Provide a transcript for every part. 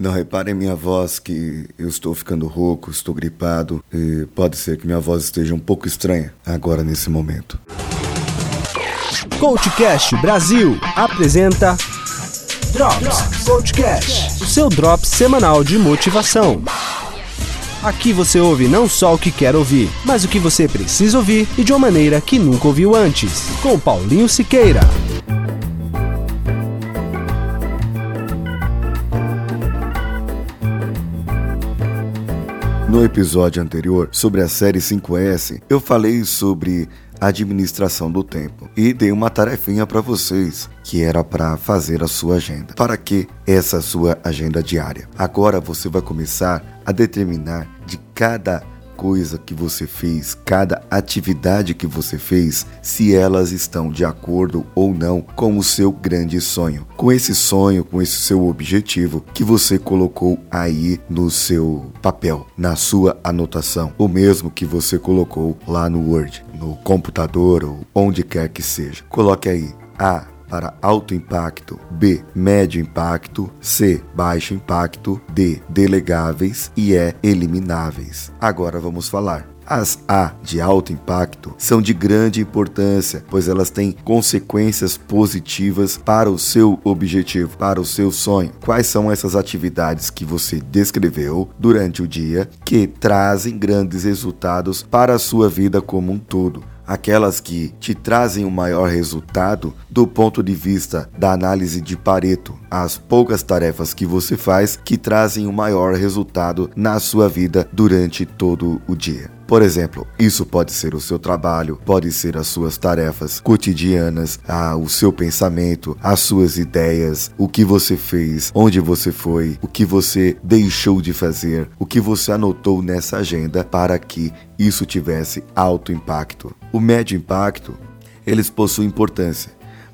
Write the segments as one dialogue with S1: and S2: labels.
S1: Não reparem minha voz que eu estou ficando rouco, estou gripado e pode ser que minha voz esteja um pouco estranha agora nesse momento.
S2: Coachcast Brasil apresenta Drops Coachcast, o seu drop semanal de motivação. Aqui você ouve não só o que quer ouvir, mas o que você precisa ouvir e de uma maneira que nunca ouviu antes. Com Paulinho Siqueira.
S1: No episódio anterior sobre a série 5S, eu falei sobre administração do tempo e dei uma tarefinha para vocês que era para fazer a sua agenda. Para que essa sua agenda diária? Agora você vai começar a determinar de cada coisa que você fez, cada atividade que você fez, se elas estão de acordo ou não com o seu grande sonho. Com esse sonho, com esse seu objetivo que você colocou aí no seu papel, na sua anotação, o mesmo que você colocou lá no Word, no computador ou onde quer que seja. Coloque aí A para alto impacto, B, médio impacto, C, baixo impacto, D, delegáveis e E, elimináveis. Agora vamos falar. As A de alto impacto são de grande importância, pois elas têm consequências positivas para o seu objetivo, para o seu sonho. Quais são essas atividades que você descreveu durante o dia que trazem grandes resultados para a sua vida como um todo? Aquelas que te trazem o maior resultado do ponto de vista da análise de Pareto, as poucas tarefas que você faz que trazem o maior resultado na sua vida durante todo o dia. Por exemplo, isso pode ser o seu trabalho, pode ser as suas tarefas cotidianas, ah, o seu pensamento, as suas ideias, o que você fez, onde você foi, o que você deixou de fazer, o que você anotou nessa agenda para que isso tivesse alto impacto. O médio impacto, eles possuem importância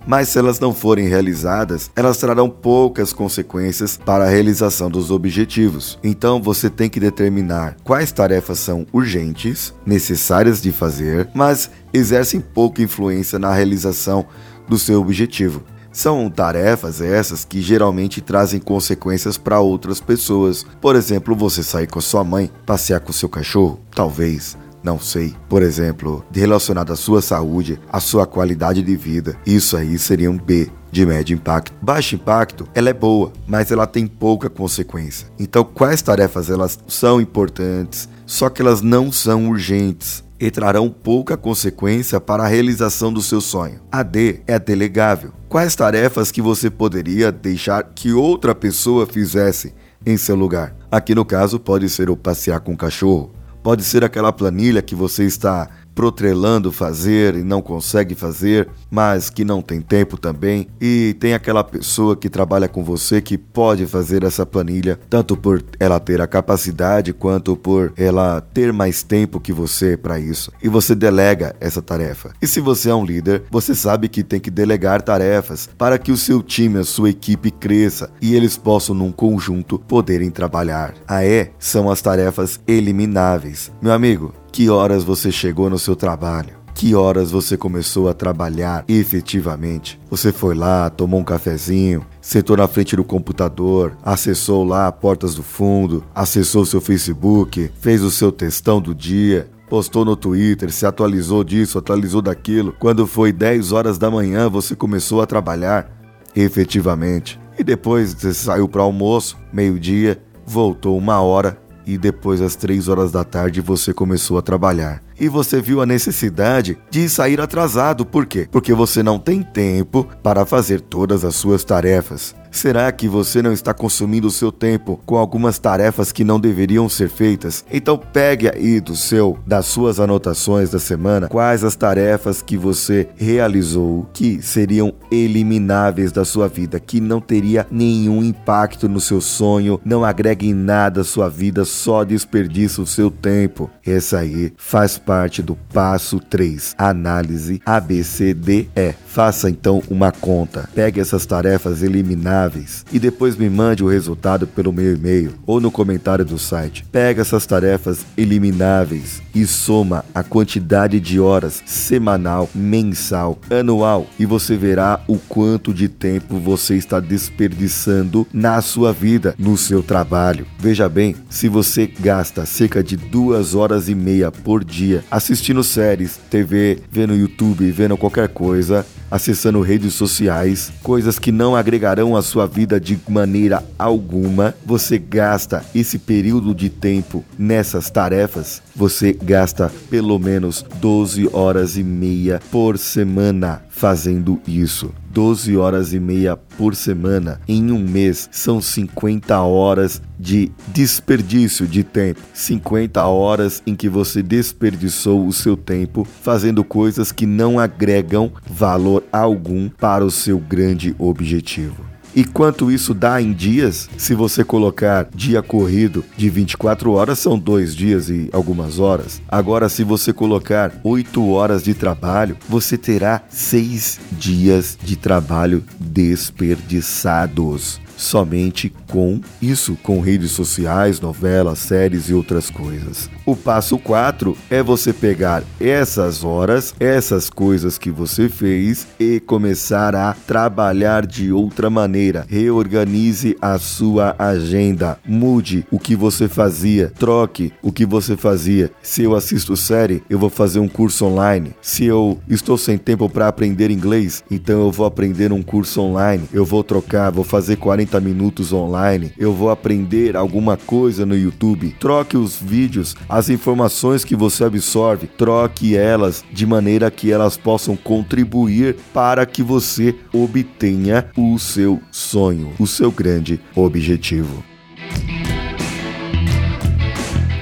S1: mas se elas não forem realizadas, elas trarão poucas consequências para a realização dos objetivos. Então você tem que determinar quais tarefas são urgentes, necessárias de fazer, mas exercem pouca influência na realização do seu objetivo. São tarefas essas que geralmente trazem consequências para outras pessoas. Por exemplo, você sair com a sua mãe, passear com seu cachorro, talvez não sei, por exemplo, relacionado à sua saúde, à sua qualidade de vida. Isso aí seria um B de médio impacto. Baixo impacto, ela é boa, mas ela tem pouca consequência. Então, quais tarefas elas são importantes, só que elas não são urgentes e trarão pouca consequência para a realização do seu sonho. A D é delegável. Quais tarefas que você poderia deixar que outra pessoa fizesse em seu lugar? Aqui no caso pode ser o passear com o cachorro, Pode ser aquela planilha que você está protrelando fazer e não consegue fazer, mas que não tem tempo também, e tem aquela pessoa que trabalha com você que pode fazer essa planilha, tanto por ela ter a capacidade quanto por ela ter mais tempo que você para isso. E você delega essa tarefa. E se você é um líder, você sabe que tem que delegar tarefas para que o seu time, a sua equipe cresça e eles possam num conjunto poderem trabalhar. A E são as tarefas elimináveis. Meu amigo, que horas você chegou no seu trabalho? Que horas você começou a trabalhar efetivamente? Você foi lá, tomou um cafezinho, sentou na frente do computador, acessou lá portas do fundo, acessou seu Facebook, fez o seu textão do dia, postou no Twitter, se atualizou disso, atualizou daquilo. Quando foi 10 horas da manhã, você começou a trabalhar efetivamente. E depois você saiu para almoço, meio-dia, voltou uma hora e depois às três horas da tarde você começou a trabalhar. E você viu a necessidade de sair atrasado. Por quê? Porque você não tem tempo para fazer todas as suas tarefas. Será que você não está consumindo o seu tempo com algumas tarefas que não deveriam ser feitas? Então pegue aí do seu, das suas anotações da semana, quais as tarefas que você realizou que seriam elimináveis da sua vida, que não teria nenhum impacto no seu sonho, não agrega em nada à sua vida, só desperdiça o seu tempo. Essa aí faz parte do passo 3, análise ABCDE. Faça então uma conta. Pegue essas tarefas elimináveis e depois me mande o resultado pelo meu e-mail ou no comentário do site. Pega essas tarefas elimináveis e soma a quantidade de horas semanal, mensal, anual e você verá o quanto de tempo você está desperdiçando na sua vida, no seu trabalho. Veja bem, se você gasta cerca de duas horas e meia por dia assistindo séries, TV, vendo YouTube, vendo qualquer coisa, acessando redes sociais, coisas que não agregarão à sua vida de maneira alguma, você gasta esse período de tempo nessas tarefas, você gasta pelo menos 12 horas e meia por semana fazendo isso. 12 horas e meia por semana em um mês são 50 horas de desperdício de tempo. 50 horas em que você desperdiçou o seu tempo fazendo coisas que não agregam valor algum para o seu grande objetivo. E quanto isso dá em dias, se você colocar dia corrido de 24 horas, são dois dias e algumas horas. Agora, se você colocar 8 horas de trabalho, você terá 6 dias de trabalho desperdiçados somente com isso, com redes sociais, novelas, séries e outras coisas. O passo 4 é você pegar essas horas, essas coisas que você fez e começar a trabalhar de outra maneira. Reorganize a sua agenda, mude o que você fazia, troque o que você fazia. Se eu assisto série, eu vou fazer um curso online. Se eu estou sem tempo para aprender inglês, então eu vou aprender um curso online. Eu vou trocar, vou fazer 40 40 minutos online, eu vou aprender alguma coisa no YouTube. Troque os vídeos, as informações que você absorve, troque elas de maneira que elas possam contribuir para que você obtenha o seu sonho, o seu grande objetivo.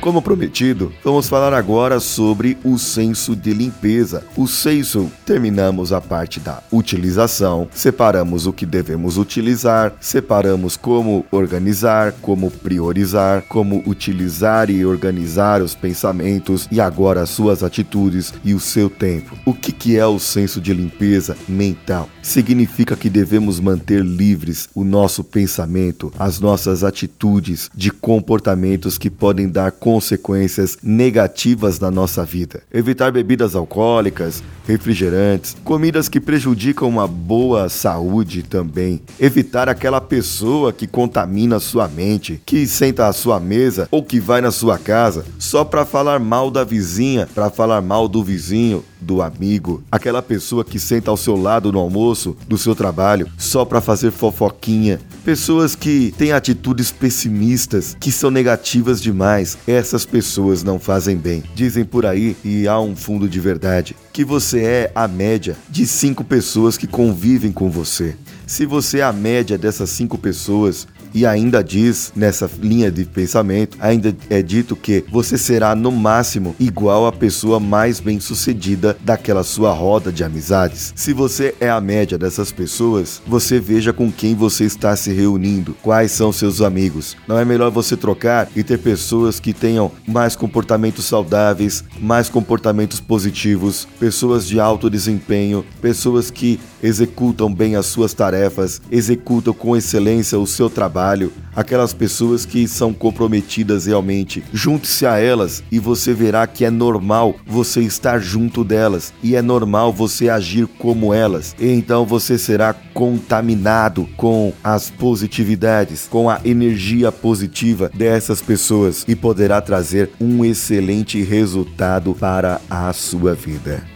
S1: Como prometido, vamos falar agora sobre o senso de limpeza. O senso, terminamos a parte da utilização, separamos o que devemos utilizar, separamos como organizar, como priorizar, como utilizar e organizar os pensamentos e agora as suas atitudes e o seu tempo. O que, que é o senso de limpeza mental? Significa que devemos manter livres o nosso pensamento, as nossas atitudes de comportamentos que podem dar consequências negativas na nossa vida. Evitar bebidas alcoólicas, refrigerantes, comidas que prejudicam uma boa saúde também. Evitar aquela pessoa que contamina sua mente, que senta à sua mesa ou que vai na sua casa só para falar mal da vizinha, para falar mal do vizinho, do amigo, aquela pessoa que senta ao seu lado no almoço do seu trabalho só para fazer fofoquinha, pessoas que têm atitudes pessimistas, que são negativas demais. Essas pessoas não fazem bem. Dizem por aí, e há um fundo de verdade, que você é a média de cinco pessoas que convivem com você. Se você é a média dessas cinco pessoas, e ainda diz nessa linha de pensamento, ainda é dito que você será no máximo igual à pessoa mais bem-sucedida daquela sua roda de amizades. Se você é a média dessas pessoas, você veja com quem você está se reunindo, quais são seus amigos. Não é melhor você trocar e ter pessoas que tenham mais comportamentos saudáveis, mais comportamentos positivos, pessoas de alto desempenho, pessoas que executam bem as suas tarefas, executam com excelência o seu trabalho trabalho, aquelas pessoas que são comprometidas realmente. Junte-se a elas e você verá que é normal você estar junto delas e é normal você agir como elas. E então você será contaminado com as positividades, com a energia positiva dessas pessoas e poderá trazer um excelente resultado para a sua vida.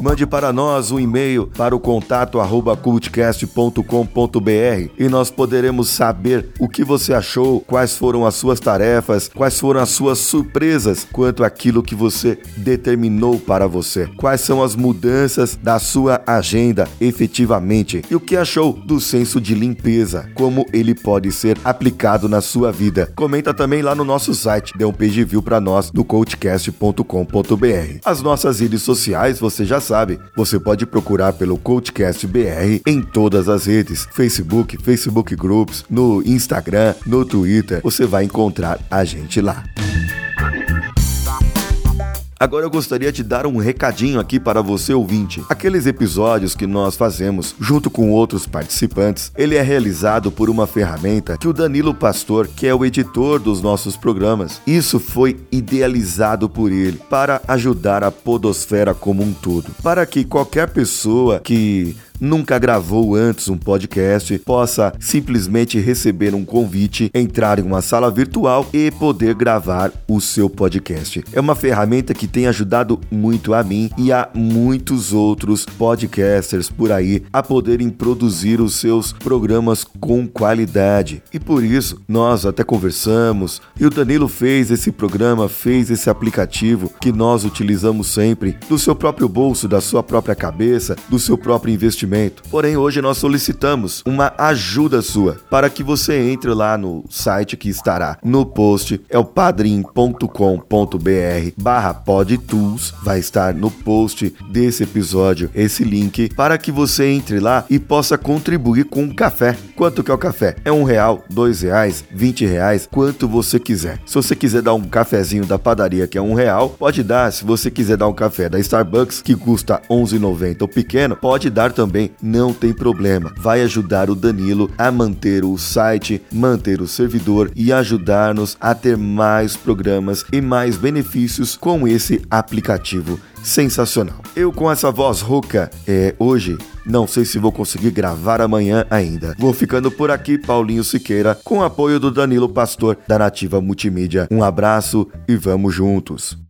S1: Mande para nós um e-mail para o contato arroba cultcast.com.br e nós poderemos saber o que você achou, quais foram as suas tarefas, quais foram as suas surpresas quanto àquilo que você determinou para você. Quais são as mudanças da sua agenda efetivamente e o que achou do senso de limpeza, como ele pode ser aplicado na sua vida. Comenta também lá no nosso site, dê um page view para nós no coachcast.com.br. As nossas redes sociais você já sabe, você pode procurar pelo Coachcast BR em todas as redes: Facebook, Facebook Groups, no Instagram, no Twitter. Você vai encontrar a gente lá. Agora eu gostaria de dar um recadinho aqui para você ouvinte. Aqueles episódios que nós fazemos junto com outros participantes, ele é realizado por uma ferramenta que o Danilo Pastor, que é o editor dos nossos programas, isso foi idealizado por ele para ajudar a podosfera como um todo, para que qualquer pessoa que nunca gravou antes um podcast possa simplesmente receber um convite, entrar em uma sala virtual e poder gravar o seu podcast. É uma ferramenta que tem ajudado muito a mim e a muitos outros podcasters por aí a poderem produzir os seus programas com qualidade. E por isso nós até conversamos e o Danilo fez esse programa, fez esse aplicativo que nós utilizamos sempre do seu próprio bolso, da sua própria cabeça, do seu próprio investimento investimento. Porém, hoje nós solicitamos uma ajuda sua para que você entre lá no site que estará no post, é o padrim.com.br barra podtools, vai estar no post desse episódio esse link para que você entre lá e possa contribuir com um café. Quanto que é o café? É um real, dois reais, vinte reais, quanto você quiser. Se você quiser dar um cafezinho da padaria que é um real, pode dar. Se você quiser dar um café da Starbucks que custa 11,90 o pequeno, pode dar também também não tem problema. Vai ajudar o Danilo a manter o site, manter o servidor e ajudar-nos a ter mais programas e mais benefícios com esse aplicativo sensacional. Eu com essa voz rouca é, hoje não sei se vou conseguir gravar amanhã ainda. Vou ficando por aqui, Paulinho Siqueira, com apoio do Danilo Pastor da Nativa Multimídia. Um abraço e vamos juntos.